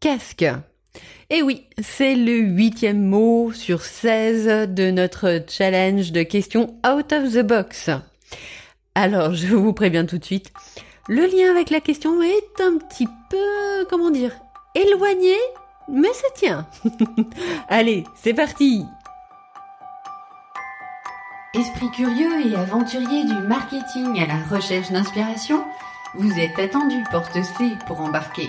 casque. Et oui, c'est le huitième mot sur 16 de notre challenge de questions out of the box. Alors, je vous préviens tout de suite, le lien avec la question est un petit peu, comment dire, éloigné, mais ça tient. Allez, c'est parti Esprit curieux et aventurier du marketing à la recherche d'inspiration, vous êtes attendu porte C pour embarquer.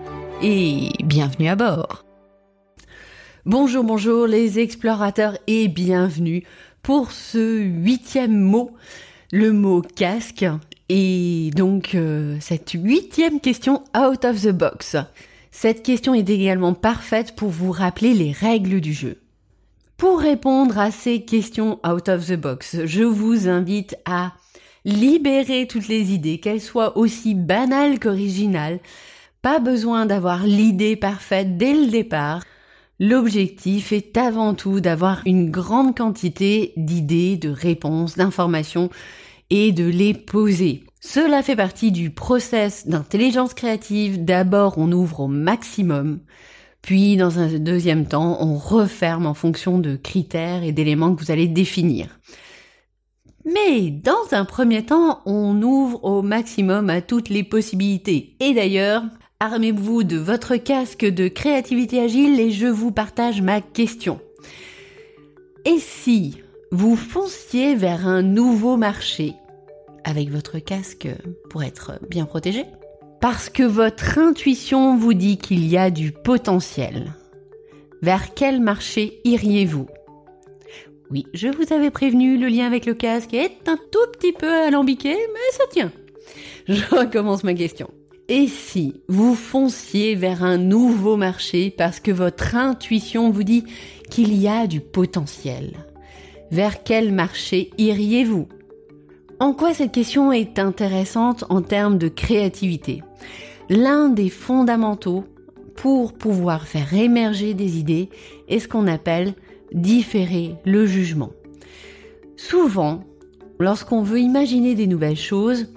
et bienvenue à bord. Bonjour, bonjour les explorateurs et bienvenue pour ce huitième mot, le mot casque et donc euh, cette huitième question out of the box. Cette question est également parfaite pour vous rappeler les règles du jeu. Pour répondre à ces questions out of the box, je vous invite à libérer toutes les idées, qu'elles soient aussi banales qu'originales, pas besoin d'avoir l'idée parfaite dès le départ. L'objectif est avant tout d'avoir une grande quantité d'idées, de réponses, d'informations et de les poser. Cela fait partie du process d'intelligence créative. D'abord, on ouvre au maximum, puis dans un deuxième temps, on referme en fonction de critères et d'éléments que vous allez définir. Mais dans un premier temps, on ouvre au maximum à toutes les possibilités. Et d'ailleurs, Armez-vous de votre casque de créativité agile et je vous partage ma question. Et si vous fonciez vers un nouveau marché avec votre casque pour être bien protégé? Parce que votre intuition vous dit qu'il y a du potentiel. Vers quel marché iriez-vous? Oui, je vous avais prévenu, le lien avec le casque est un tout petit peu alambiqué, mais ça tient. Je recommence ma question. Et si vous fonciez vers un nouveau marché parce que votre intuition vous dit qu'il y a du potentiel Vers quel marché iriez-vous? En quoi cette question est intéressante en termes de créativité? L'un des fondamentaux pour pouvoir faire émerger des idées est ce qu'on appelle différer le jugement. Souvent, lorsqu'on veut imaginer des nouvelles choses,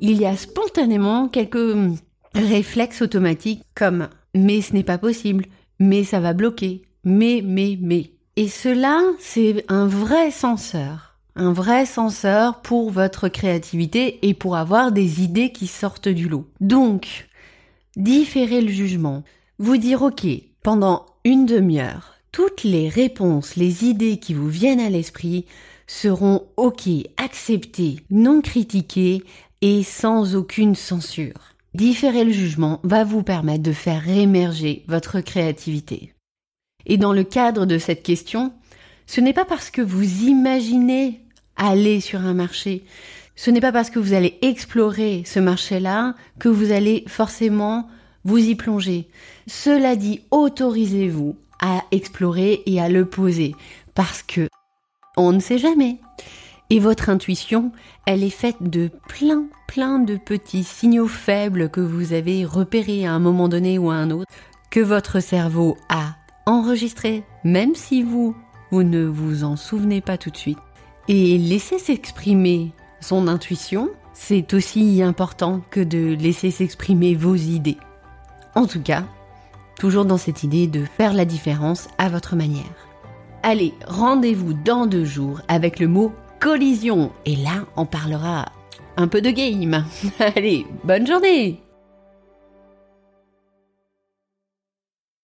il y a spontanément quelques réflexes automatiques comme mais ce n'est pas possible, mais ça va bloquer, mais, mais, mais. Et cela, c'est un vrai censeur. Un vrai censeur pour votre créativité et pour avoir des idées qui sortent du lot. Donc, différer le jugement. Vous dire, ok, pendant une demi-heure, toutes les réponses, les idées qui vous viennent à l'esprit seront ok, acceptées, non critiquées, et sans aucune censure. Différer le jugement va vous permettre de faire émerger votre créativité. Et dans le cadre de cette question, ce n'est pas parce que vous imaginez aller sur un marché, ce n'est pas parce que vous allez explorer ce marché-là que vous allez forcément vous y plonger. Cela dit, autorisez-vous à explorer et à le poser parce que on ne sait jamais. Et votre intuition, elle est faite de plein, plein de petits signaux faibles que vous avez repérés à un moment donné ou à un autre, que votre cerveau a enregistrés, même si vous, vous ne vous en souvenez pas tout de suite. Et laisser s'exprimer son intuition, c'est aussi important que de laisser s'exprimer vos idées. En tout cas, toujours dans cette idée de faire la différence à votre manière. Allez, rendez-vous dans deux jours avec le mot collision. Et là, on parlera un peu de game. Allez, bonne journée